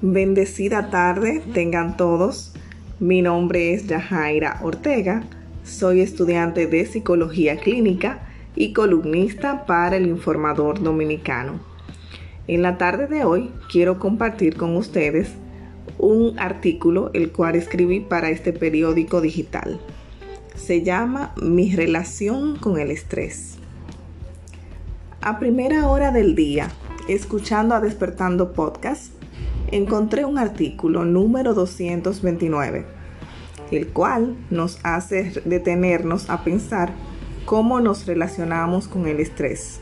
Bendecida tarde tengan todos. Mi nombre es Yajaira Ortega. Soy estudiante de psicología clínica y columnista para el Informador Dominicano. En la tarde de hoy quiero compartir con ustedes un artículo el cual escribí para este periódico digital. Se llama Mi relación con el estrés. A primera hora del día, escuchando a Despertando Podcast, encontré un artículo número 229, el cual nos hace detenernos a pensar cómo nos relacionamos con el estrés.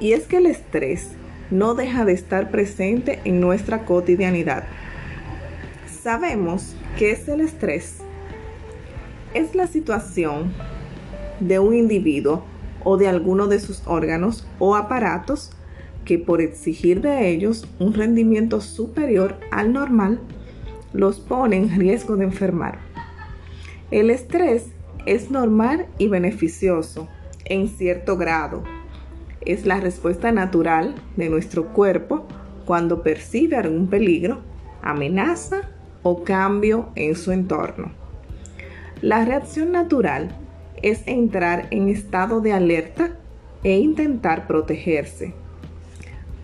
Y es que el estrés no deja de estar presente en nuestra cotidianidad. Sabemos que es el estrés. Es la situación de un individuo o de alguno de sus órganos o aparatos que por exigir de ellos un rendimiento superior al normal, los pone en riesgo de enfermar. El estrés es normal y beneficioso en cierto grado. Es la respuesta natural de nuestro cuerpo cuando percibe algún peligro, amenaza o cambio en su entorno. La reacción natural es entrar en estado de alerta e intentar protegerse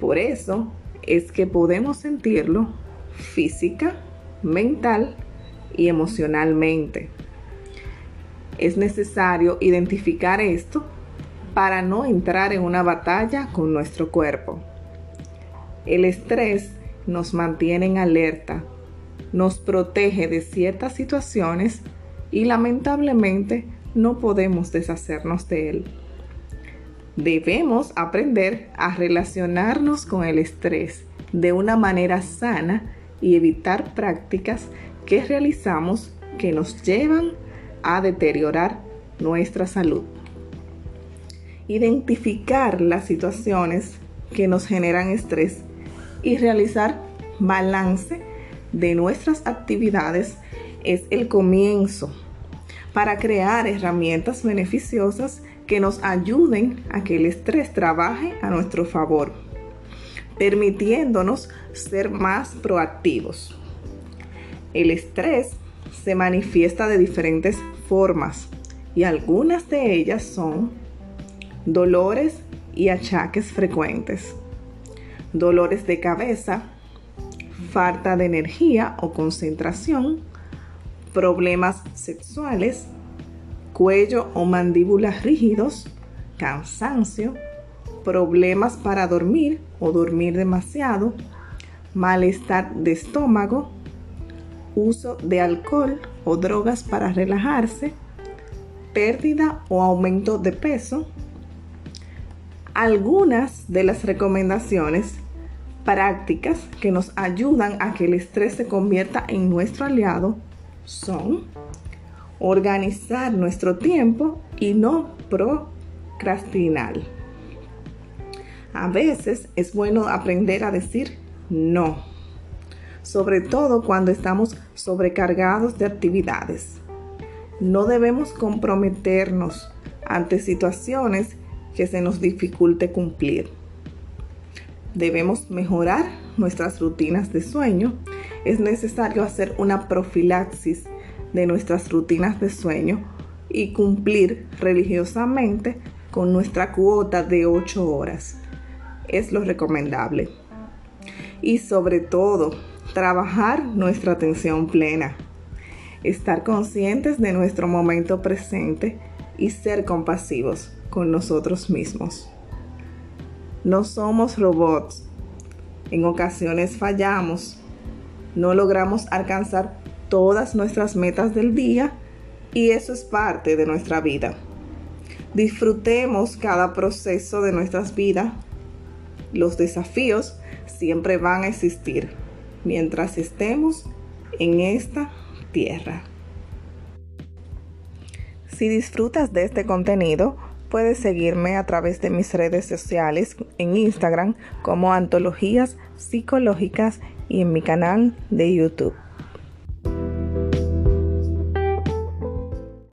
por eso es que podemos sentirlo física, mental y emocionalmente. Es necesario identificar esto para no entrar en una batalla con nuestro cuerpo. El estrés nos mantiene en alerta, nos protege de ciertas situaciones y lamentablemente no podemos deshacernos de él. Debemos aprender a relacionarnos con el estrés de una manera sana y evitar prácticas que realizamos que nos llevan a deteriorar nuestra salud. Identificar las situaciones que nos generan estrés y realizar balance de nuestras actividades es el comienzo para crear herramientas beneficiosas que nos ayuden a que el estrés trabaje a nuestro favor, permitiéndonos ser más proactivos. El estrés se manifiesta de diferentes formas y algunas de ellas son dolores y achaques frecuentes, dolores de cabeza, falta de energía o concentración, problemas sexuales, cuello o mandíbulas rígidos, cansancio, problemas para dormir o dormir demasiado, malestar de estómago, uso de alcohol o drogas para relajarse, pérdida o aumento de peso. Algunas de las recomendaciones prácticas que nos ayudan a que el estrés se convierta en nuestro aliado son organizar nuestro tiempo y no procrastinar. A veces es bueno aprender a decir no, sobre todo cuando estamos sobrecargados de actividades. No debemos comprometernos ante situaciones que se nos dificulte cumplir. Debemos mejorar nuestras rutinas de sueño. Es necesario hacer una profilaxis de nuestras rutinas de sueño y cumplir religiosamente con nuestra cuota de 8 horas. Es lo recomendable. Y sobre todo, trabajar nuestra atención plena. Estar conscientes de nuestro momento presente y ser compasivos con nosotros mismos. No somos robots. En ocasiones fallamos. No logramos alcanzar todas nuestras metas del día y eso es parte de nuestra vida. Disfrutemos cada proceso de nuestras vidas. Los desafíos siempre van a existir mientras estemos en esta tierra. Si disfrutas de este contenido, puedes seguirme a través de mis redes sociales en Instagram como Antologías Psicológicas y en mi canal de YouTube.